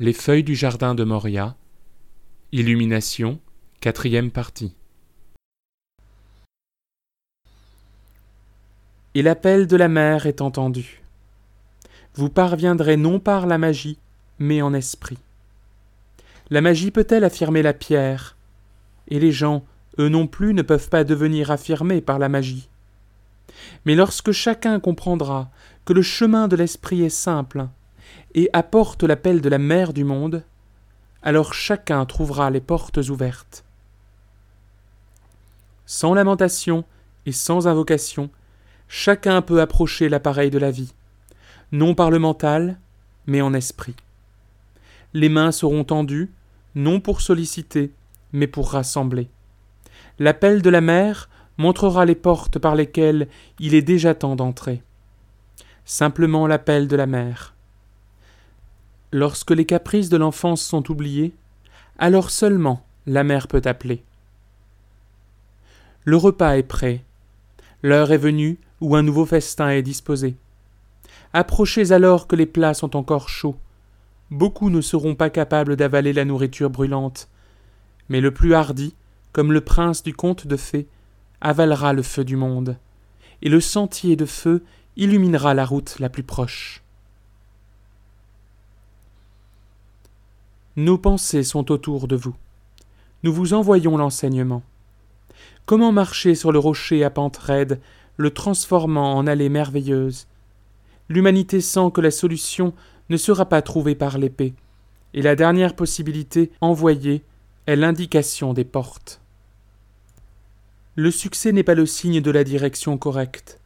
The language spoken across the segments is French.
les feuilles du jardin de Moria, Illumination, quatrième partie. Et l'appel de la mer est entendu. Vous parviendrez non par la magie, mais en esprit. La magie peut-elle affirmer la pierre? Et les gens, eux non plus, ne peuvent pas devenir affirmés par la magie. Mais lorsque chacun comprendra que le chemin de l'esprit est simple, et apporte l'appel de la mère du monde, alors chacun trouvera les portes ouvertes. Sans lamentation et sans invocation, chacun peut approcher l'appareil de la vie, non par le mental, mais en esprit. Les mains seront tendues, non pour solliciter, mais pour rassembler. L'appel de la mère montrera les portes par lesquelles il est déjà temps d'entrer. Simplement l'appel de la mère. Lorsque les caprices de l'enfance sont oubliés, alors seulement la mère peut appeler. Le repas est prêt. L'heure est venue où un nouveau festin est disposé. Approchez alors que les plats sont encore chauds. Beaucoup ne seront pas capables d'avaler la nourriture brûlante, mais le plus hardi, comme le prince du conte de fées, avalera le feu du monde, et le sentier de feu illuminera la route la plus proche. Nos pensées sont autour de vous. Nous vous envoyons l'enseignement. Comment marcher sur le rocher à pente raide, le transformant en allée merveilleuse? L'humanité sent que la solution ne sera pas trouvée par l'épée, et la dernière possibilité envoyée est l'indication des portes. Le succès n'est pas le signe de la direction correcte.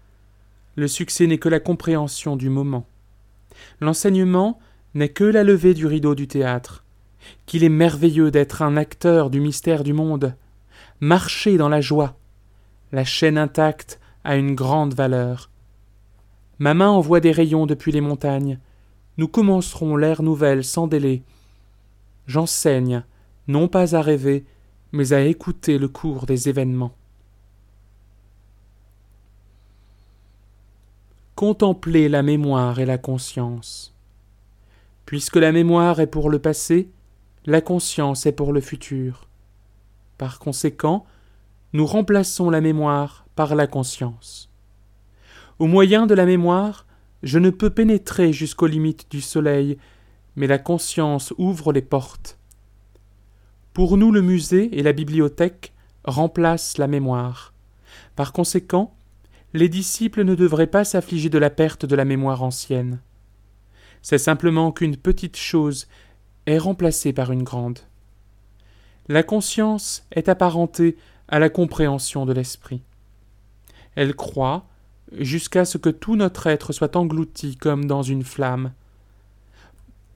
Le succès n'est que la compréhension du moment. L'enseignement n'est que la levée du rideau du théâtre qu'il est merveilleux d'être un acteur du mystère du monde, marcher dans la joie. La chaîne intacte a une grande valeur. Ma main envoie des rayons depuis les montagnes. Nous commencerons l'ère nouvelle sans délai. J'enseigne, non pas à rêver, mais à écouter le cours des événements. Contempler la mémoire et la conscience. Puisque la mémoire est pour le passé, la conscience est pour le futur. Par conséquent, nous remplaçons la mémoire par la conscience. Au moyen de la mémoire, je ne peux pénétrer jusqu'aux limites du soleil, mais la conscience ouvre les portes. Pour nous, le musée et la bibliothèque remplacent la mémoire. Par conséquent, les disciples ne devraient pas s'affliger de la perte de la mémoire ancienne. C'est simplement qu'une petite chose est remplacée par une grande. La conscience est apparentée à la compréhension de l'esprit. Elle croit jusqu'à ce que tout notre être soit englouti comme dans une flamme.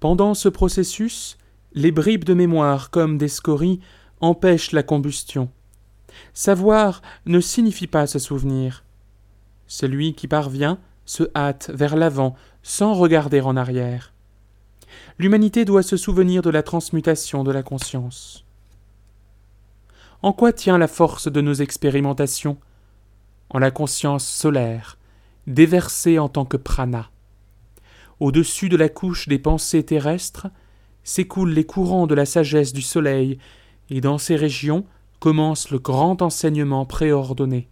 Pendant ce processus, les bribes de mémoire comme des scories empêchent la combustion. Savoir ne signifie pas se souvenir. Celui qui parvient se hâte vers l'avant sans regarder en arrière l'humanité doit se souvenir de la transmutation de la conscience. En quoi tient la force de nos expérimentations? En la conscience solaire, déversée en tant que prana. Au-dessus de la couche des pensées terrestres s'écoulent les courants de la sagesse du soleil, et dans ces régions commence le grand enseignement préordonné.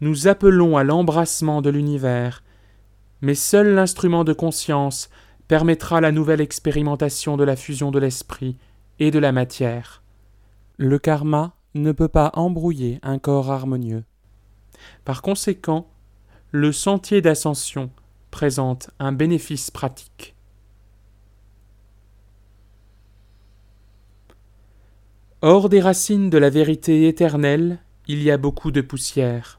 Nous appelons à l'embrassement de l'univers, mais seul l'instrument de conscience permettra la nouvelle expérimentation de la fusion de l'esprit et de la matière. Le karma ne peut pas embrouiller un corps harmonieux. Par conséquent, le sentier d'ascension présente un bénéfice pratique. Hors des racines de la vérité éternelle, il y a beaucoup de poussière.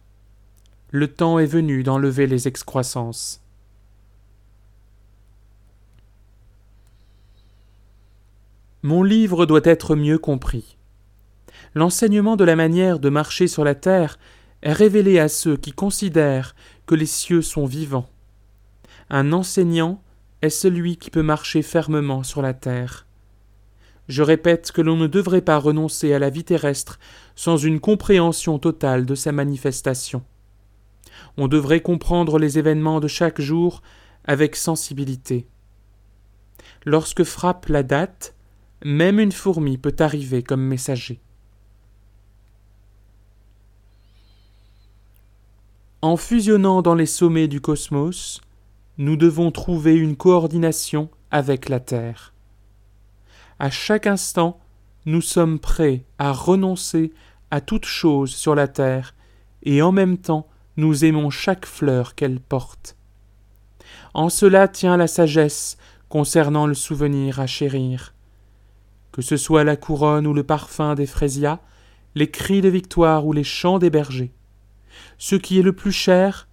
Le temps est venu d'enlever les excroissances. Mon livre doit être mieux compris. L'enseignement de la manière de marcher sur la terre est révélé à ceux qui considèrent que les cieux sont vivants. Un enseignant est celui qui peut marcher fermement sur la terre. Je répète que l'on ne devrait pas renoncer à la vie terrestre sans une compréhension totale de sa manifestation. On devrait comprendre les événements de chaque jour avec sensibilité. Lorsque frappe la date, même une fourmi peut arriver comme messager. En fusionnant dans les sommets du cosmos, nous devons trouver une coordination avec la Terre. À chaque instant, nous sommes prêts à renoncer à toute chose sur la terre, et en même temps nous aimons chaque fleur qu'elle porte. En cela tient la sagesse concernant le souvenir à chérir. Que ce soit la couronne ou le parfum des fraisias, les cris de victoire ou les chants des bergers. Ce qui est le plus cher,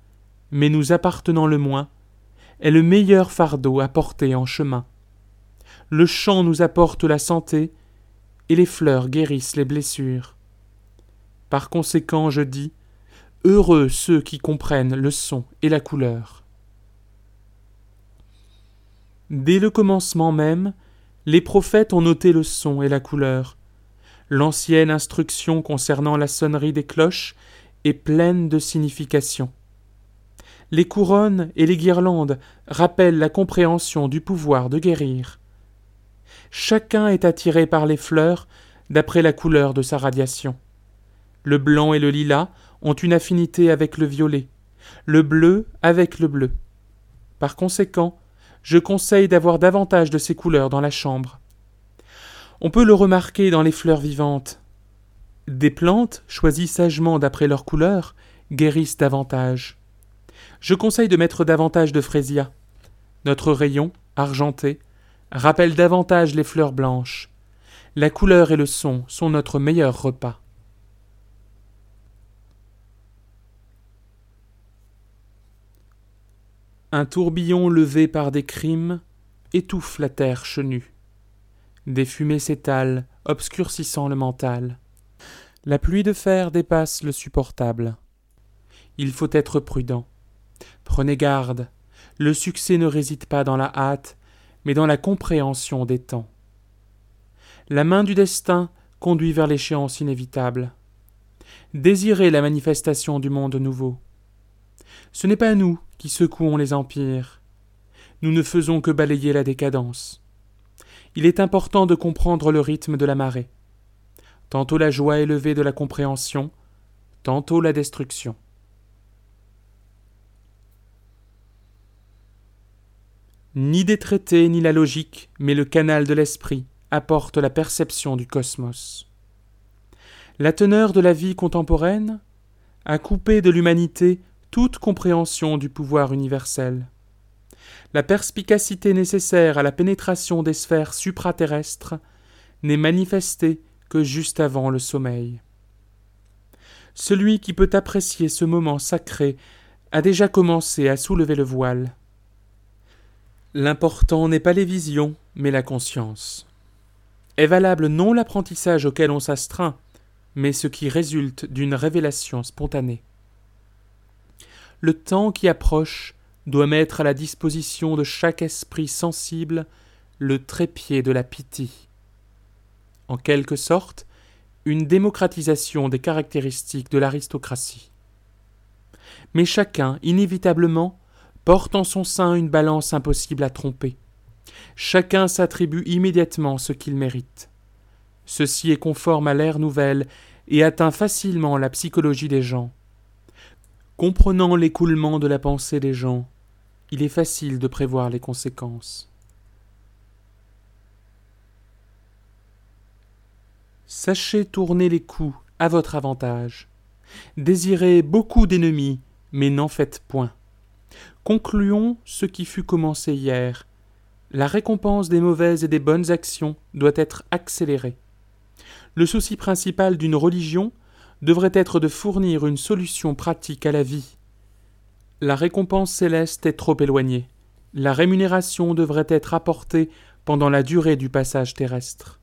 mais nous appartenant le moins, est le meilleur fardeau à porter en chemin. Le chant nous apporte la santé, et les fleurs guérissent les blessures. Par conséquent, je dis Heureux ceux qui comprennent le son et la couleur. Dès le commencement même, les prophètes ont noté le son et la couleur. L'ancienne instruction concernant la sonnerie des cloches est pleine de signification. Les couronnes et les guirlandes rappellent la compréhension du pouvoir de guérir. Chacun est attiré par les fleurs d'après la couleur de sa radiation. Le blanc et le lilas ont une affinité avec le violet, le bleu avec le bleu. Par conséquent, je conseille d'avoir davantage de ces couleurs dans la chambre. On peut le remarquer dans les fleurs vivantes. Des plantes, choisies sagement d'après leur couleur, guérissent davantage. Je conseille de mettre davantage de fraisias. Notre rayon, argenté, rappelle davantage les fleurs blanches. La couleur et le son sont notre meilleur repas. Un tourbillon levé par des crimes étouffe la terre chenue. Des fumées s'étalent, obscurcissant le mental. La pluie de fer dépasse le supportable. Il faut être prudent. Prenez garde. Le succès ne réside pas dans la hâte, mais dans la compréhension des temps. La main du destin conduit vers l'échéance inévitable. Désirez la manifestation du monde nouveau. Ce n'est pas nous qui secouons les empires. Nous ne faisons que balayer la décadence. Il est important de comprendre le rythme de la marée. Tantôt la joie élevée de la compréhension, tantôt la destruction. Ni des traités ni la logique, mais le canal de l'esprit apporte la perception du cosmos. La teneur de la vie contemporaine a coupé de l'humanité toute compréhension du pouvoir universel. La perspicacité nécessaire à la pénétration des sphères supraterrestres n'est manifestée que juste avant le sommeil. Celui qui peut apprécier ce moment sacré a déjà commencé à soulever le voile. L'important n'est pas les visions, mais la conscience. Est valable non l'apprentissage auquel on s'astreint, mais ce qui résulte d'une révélation spontanée le temps qui approche doit mettre à la disposition de chaque esprit sensible le trépied de la pitié. En quelque sorte, une démocratisation des caractéristiques de l'aristocratie. Mais chacun, inévitablement, porte en son sein une balance impossible à tromper. Chacun s'attribue immédiatement ce qu'il mérite. Ceci est conforme à l'ère nouvelle et atteint facilement la psychologie des gens. Comprenant l'écoulement de la pensée des gens, il est facile de prévoir les conséquences. Sachez tourner les coups à votre avantage. Désirez beaucoup d'ennemis, mais n'en faites point. Concluons ce qui fut commencé hier. La récompense des mauvaises et des bonnes actions doit être accélérée. Le souci principal d'une religion devrait être de fournir une solution pratique à la vie. La récompense céleste est trop éloignée. La rémunération devrait être apportée pendant la durée du passage terrestre.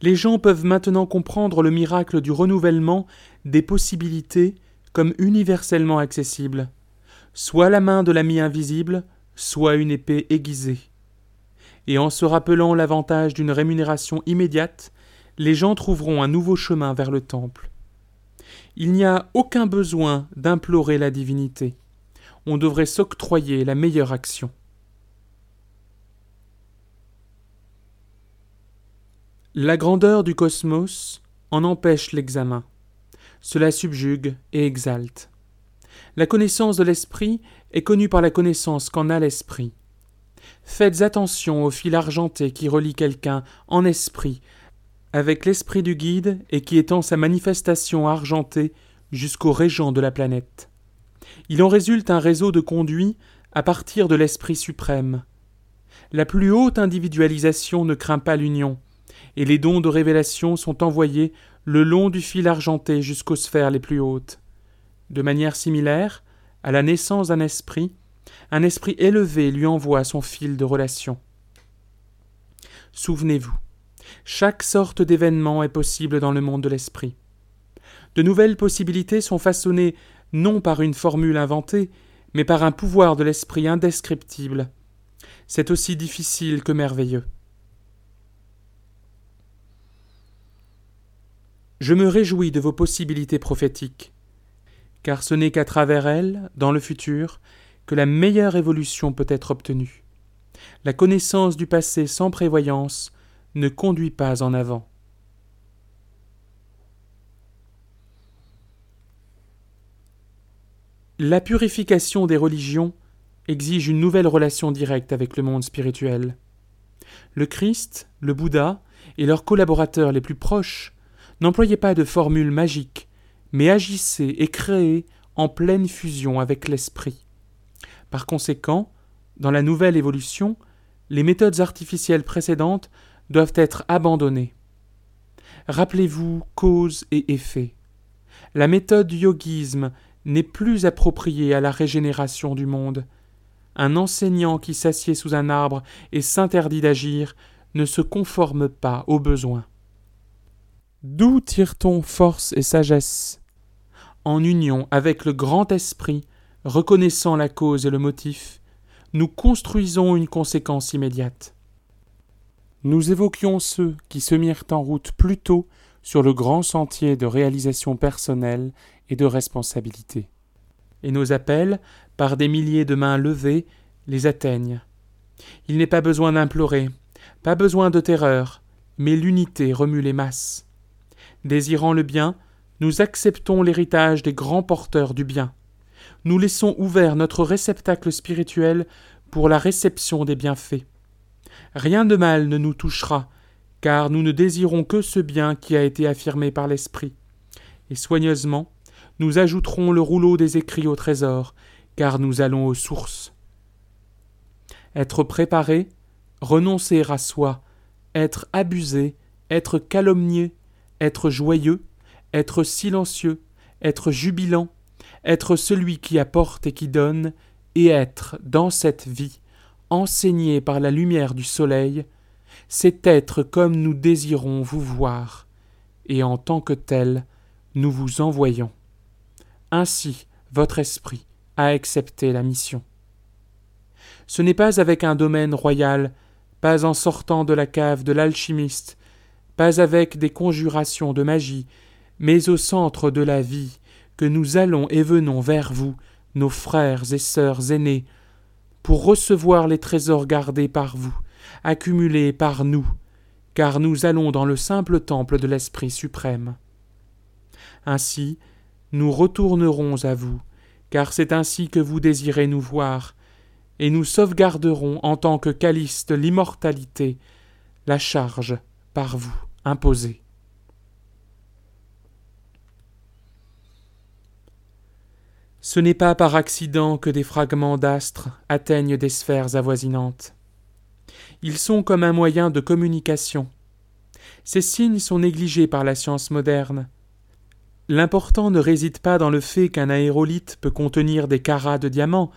Les gens peuvent maintenant comprendre le miracle du renouvellement des possibilités comme universellement accessible, soit la main de l'ami invisible, soit une épée aiguisée. Et en se rappelant l'avantage d'une rémunération immédiate, les gens trouveront un nouveau chemin vers le temple. Il n'y a aucun besoin d'implorer la divinité. On devrait s'octroyer la meilleure action. La grandeur du cosmos en empêche l'examen. Cela subjugue et exalte. La connaissance de l'esprit est connue par la connaissance qu'en a l'esprit. Faites attention au fil argenté qui relie quelqu'un en esprit avec l'esprit du guide et qui étend sa manifestation argentée jusqu'aux régents de la planète. Il en résulte un réseau de conduits à partir de l'esprit suprême. La plus haute individualisation ne craint pas l'union, et les dons de révélation sont envoyés le long du fil argenté jusqu'aux sphères les plus hautes. De manière similaire, à la naissance d'un esprit, un esprit élevé lui envoie son fil de relation. Souvenez-vous, chaque sorte d'événement est possible dans le monde de l'esprit. De nouvelles possibilités sont façonnées non par une formule inventée, mais par un pouvoir de l'esprit indescriptible. C'est aussi difficile que merveilleux. Je me réjouis de vos possibilités prophétiques, car ce n'est qu'à travers elles, dans le futur, que la meilleure évolution peut être obtenue. La connaissance du passé sans prévoyance ne conduit pas en avant. La purification des religions exige une nouvelle relation directe avec le monde spirituel. Le Christ, le Bouddha et leurs collaborateurs les plus proches N'employez pas de formules magiques, mais agissez et créez en pleine fusion avec l'esprit. Par conséquent, dans la nouvelle évolution, les méthodes artificielles précédentes doivent être abandonnées. Rappelez-vous cause et effet. La méthode yogisme n'est plus appropriée à la régénération du monde. Un enseignant qui s'assied sous un arbre et s'interdit d'agir ne se conforme pas aux besoins. D'où tire-t-on force et sagesse? En union avec le grand esprit, reconnaissant la cause et le motif, nous construisons une conséquence immédiate. Nous évoquions ceux qui se mirent en route plus tôt sur le grand sentier de réalisation personnelle et de responsabilité. Et nos appels, par des milliers de mains levées, les atteignent. Il n'est pas besoin d'implorer, pas besoin de terreur, mais l'unité remue les masses. Désirant le bien, nous acceptons l'héritage des grands porteurs du bien. Nous laissons ouvert notre réceptacle spirituel pour la réception des bienfaits. Rien de mal ne nous touchera, car nous ne désirons que ce bien qui a été affirmé par l'Esprit. Et soigneusement, nous ajouterons le rouleau des écrits au trésor, car nous allons aux sources. Être préparé, renoncer à soi, être abusé, être calomnié, être joyeux, être silencieux, être jubilant, être celui qui apporte et qui donne, et être, dans cette vie, enseigné par la lumière du soleil, c'est être comme nous désirons vous voir, et en tant que tel, nous vous envoyons. Ainsi, votre esprit a accepté la mission. Ce n'est pas avec un domaine royal, pas en sortant de la cave de l'alchimiste, pas avec des conjurations de magie, mais au centre de la vie, que nous allons et venons vers vous, nos frères et sœurs aînés, pour recevoir les trésors gardés par vous, accumulés par nous, car nous allons dans le simple temple de l'Esprit suprême. Ainsi, nous retournerons à vous, car c'est ainsi que vous désirez nous voir, et nous sauvegarderons en tant que calice l'immortalité, la charge par vous imposée. Ce n'est pas par accident que des fragments d'astres atteignent des sphères avoisinantes. Ils sont comme un moyen de communication. Ces signes sont négligés par la science moderne. L'important ne réside pas dans le fait qu'un aérolite peut contenir des carats de diamants,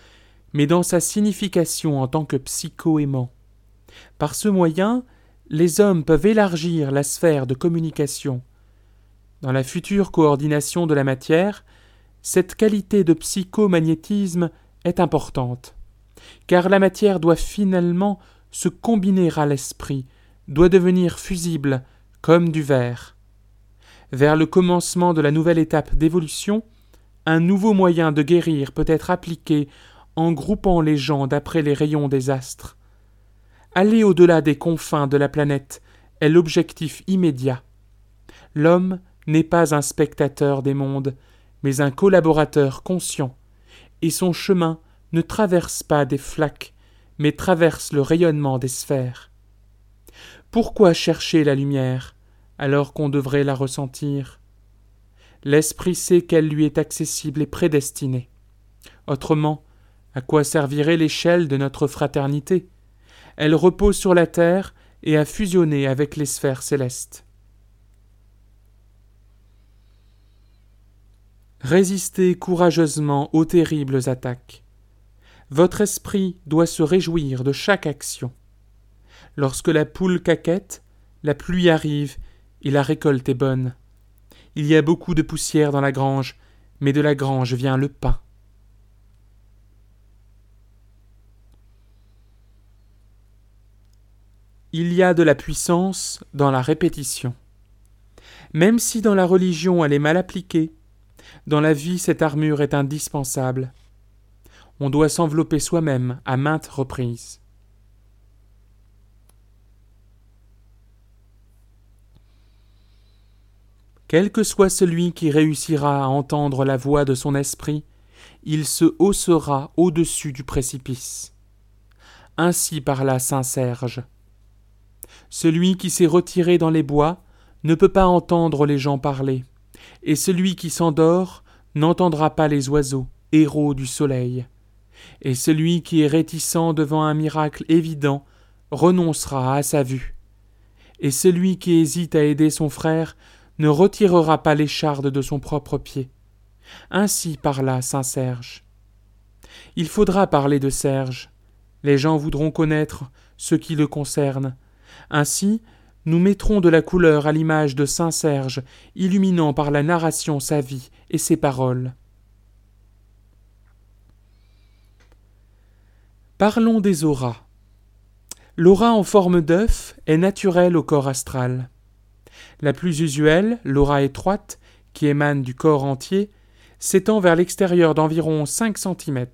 mais dans sa signification en tant que psycho-aimant. Par ce moyen, les hommes peuvent élargir la sphère de communication. Dans la future coordination de la matière, cette qualité de psychomagnétisme est importante, car la matière doit finalement se combiner à l'esprit, doit devenir fusible comme du verre. Vers le commencement de la nouvelle étape d'évolution, un nouveau moyen de guérir peut être appliqué en groupant les gens d'après les rayons des astres. Aller au-delà des confins de la planète est l'objectif immédiat. L'homme n'est pas un spectateur des mondes, mais un collaborateur conscient, et son chemin ne traverse pas des flaques, mais traverse le rayonnement des sphères. Pourquoi chercher la lumière alors qu'on devrait la ressentir? L'esprit sait qu'elle lui est accessible et prédestinée. Autrement, à quoi servirait l'échelle de notre fraternité? Elle repose sur la terre et a fusionné avec les sphères célestes. Résistez courageusement aux terribles attaques. Votre esprit doit se réjouir de chaque action. Lorsque la poule caquette, la pluie arrive et la récolte est bonne. Il y a beaucoup de poussière dans la grange, mais de la grange vient le pain. Il y a de la puissance dans la répétition. Même si dans la religion elle est mal appliquée, dans la vie cette armure est indispensable. On doit s'envelopper soi-même à maintes reprises. Quel que soit celui qui réussira à entendre la voix de son esprit, il se haussera au-dessus du précipice. Ainsi parla saint Serge. Celui qui s'est retiré dans les bois ne peut pas entendre les gens parler, et celui qui s'endort n'entendra pas les oiseaux, héros du soleil. Et celui qui est réticent devant un miracle évident renoncera à sa vue. Et celui qui hésite à aider son frère ne retirera pas l'écharde de son propre pied. Ainsi parla saint Serge. Il faudra parler de Serge. Les gens voudront connaître ce qui le concerne. Ainsi, nous mettrons de la couleur à l'image de saint Serge, illuminant par la narration sa vie et ses paroles. Parlons des auras. L'aura en forme d'œuf est naturelle au corps astral. La plus usuelle, l'aura étroite, qui émane du corps entier, s'étend vers l'extérieur d'environ 5 cm.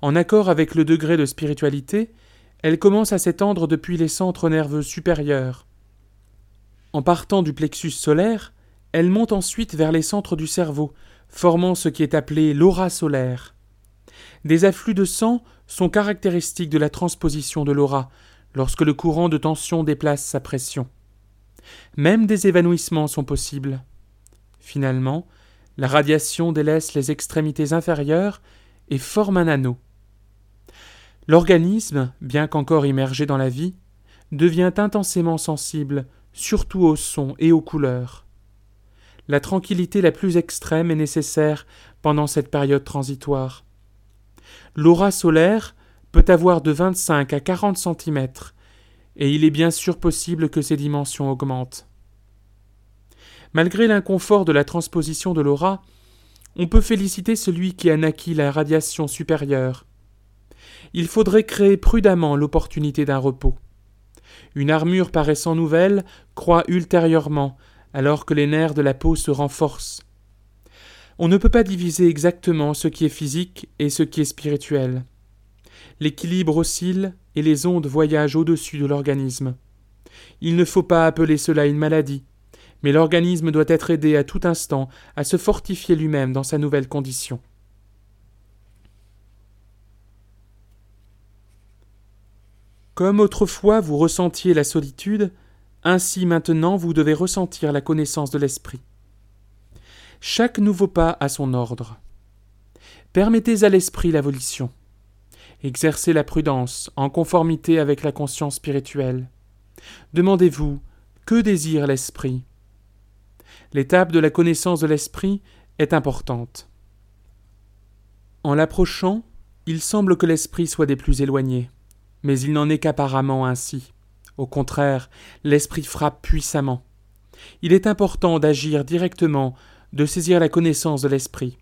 En accord avec le degré de spiritualité, elle commence à s'étendre depuis les centres nerveux supérieurs. En partant du plexus solaire, elle monte ensuite vers les centres du cerveau, formant ce qui est appelé l'aura solaire. Des afflux de sang sont caractéristiques de la transposition de l'aura, lorsque le courant de tension déplace sa pression. Même des évanouissements sont possibles. Finalement, la radiation délaisse les extrémités inférieures et forme un anneau. L'organisme, bien qu'encore immergé dans la vie, devient intensément sensible, surtout aux sons et aux couleurs. La tranquillité la plus extrême est nécessaire pendant cette période transitoire. L'aura solaire peut avoir de 25 à 40 cm et il est bien sûr possible que ces dimensions augmentent. Malgré l'inconfort de la transposition de l'aura, on peut féliciter celui qui a naquit la radiation supérieure. Il faudrait créer prudemment l'opportunité d'un repos. Une armure paraissant nouvelle croît ultérieurement, alors que les nerfs de la peau se renforcent. On ne peut pas diviser exactement ce qui est physique et ce qui est spirituel. L'équilibre oscille et les ondes voyagent au-dessus de l'organisme. Il ne faut pas appeler cela une maladie, mais l'organisme doit être aidé à tout instant à se fortifier lui-même dans sa nouvelle condition. Comme autrefois vous ressentiez la solitude, ainsi maintenant vous devez ressentir la connaissance de l'esprit. Chaque nouveau pas a son ordre. Permettez à l'esprit la volition. Exercez la prudence en conformité avec la conscience spirituelle. Demandez-vous que désire l'esprit? L'étape de la connaissance de l'esprit est importante. En l'approchant, il semble que l'esprit soit des plus éloignés, Mais il n'en est qu'apparemment ainsi. Au contraire, l'esprit frappe puissamment. Il est important d'agir directement, de saisir la connaissance de l'esprit.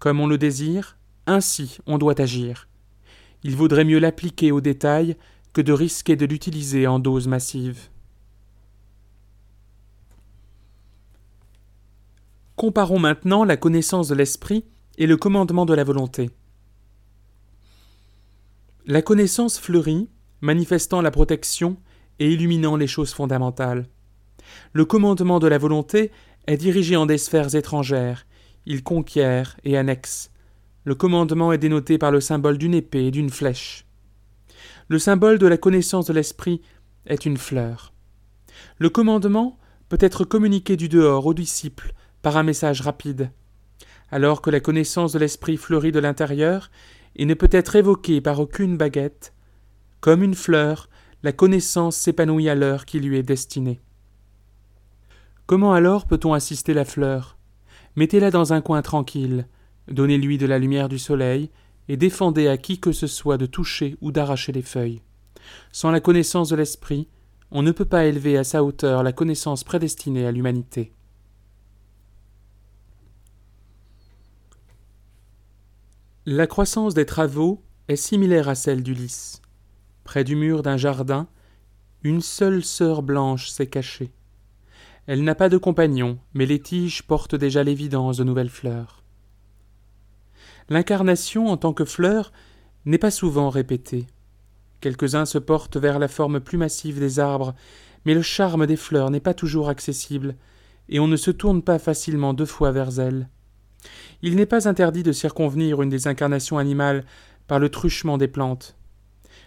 Comme on le désire, ainsi on doit agir. Il vaudrait mieux l'appliquer au détail que de risquer de l'utiliser en dose massive. Comparons maintenant la connaissance de l'esprit et le commandement de la volonté. La connaissance fleurit, manifestant la protection et illuminant les choses fondamentales. Le commandement de la volonté est dirigé en des sphères étrangères, il conquiert et annexe. Le commandement est dénoté par le symbole d'une épée et d'une flèche. Le symbole de la connaissance de l'esprit est une fleur. Le commandement peut être communiqué du dehors aux disciples par un message rapide, alors que la connaissance de l'esprit fleurit de l'intérieur et ne peut être évoquée par aucune baguette. Comme une fleur, la connaissance s'épanouit à l'heure qui lui est destinée. Comment alors peut-on assister la fleur? Mettez-la dans un coin tranquille, donnez-lui de la lumière du soleil, et défendez à qui que ce soit de toucher ou d'arracher les feuilles. Sans la connaissance de l'esprit, on ne peut pas élever à sa hauteur la connaissance prédestinée à l'humanité. La croissance des travaux est similaire à celle du lys. Près du mur d'un jardin, une seule sœur blanche s'est cachée. Elle n'a pas de compagnon, mais les tiges portent déjà l'évidence de nouvelles fleurs. L'incarnation en tant que fleur n'est pas souvent répétée. Quelques-uns se portent vers la forme plus massive des arbres, mais le charme des fleurs n'est pas toujours accessible, et on ne se tourne pas facilement deux fois vers elles. Il n'est pas interdit de circonvenir une des incarnations animales par le truchement des plantes.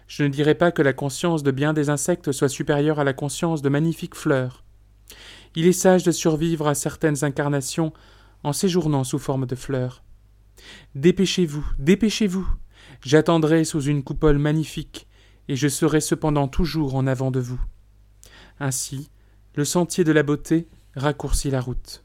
Je ne dirais pas que la conscience de bien des insectes soit supérieure à la conscience de magnifiques fleurs. Il est sage de survivre à certaines incarnations en séjournant sous forme de fleurs. Dépêchez-vous, dépêchez-vous. J'attendrai sous une coupole magnifique, et je serai cependant toujours en avant de vous. Ainsi, le sentier de la beauté raccourcit la route.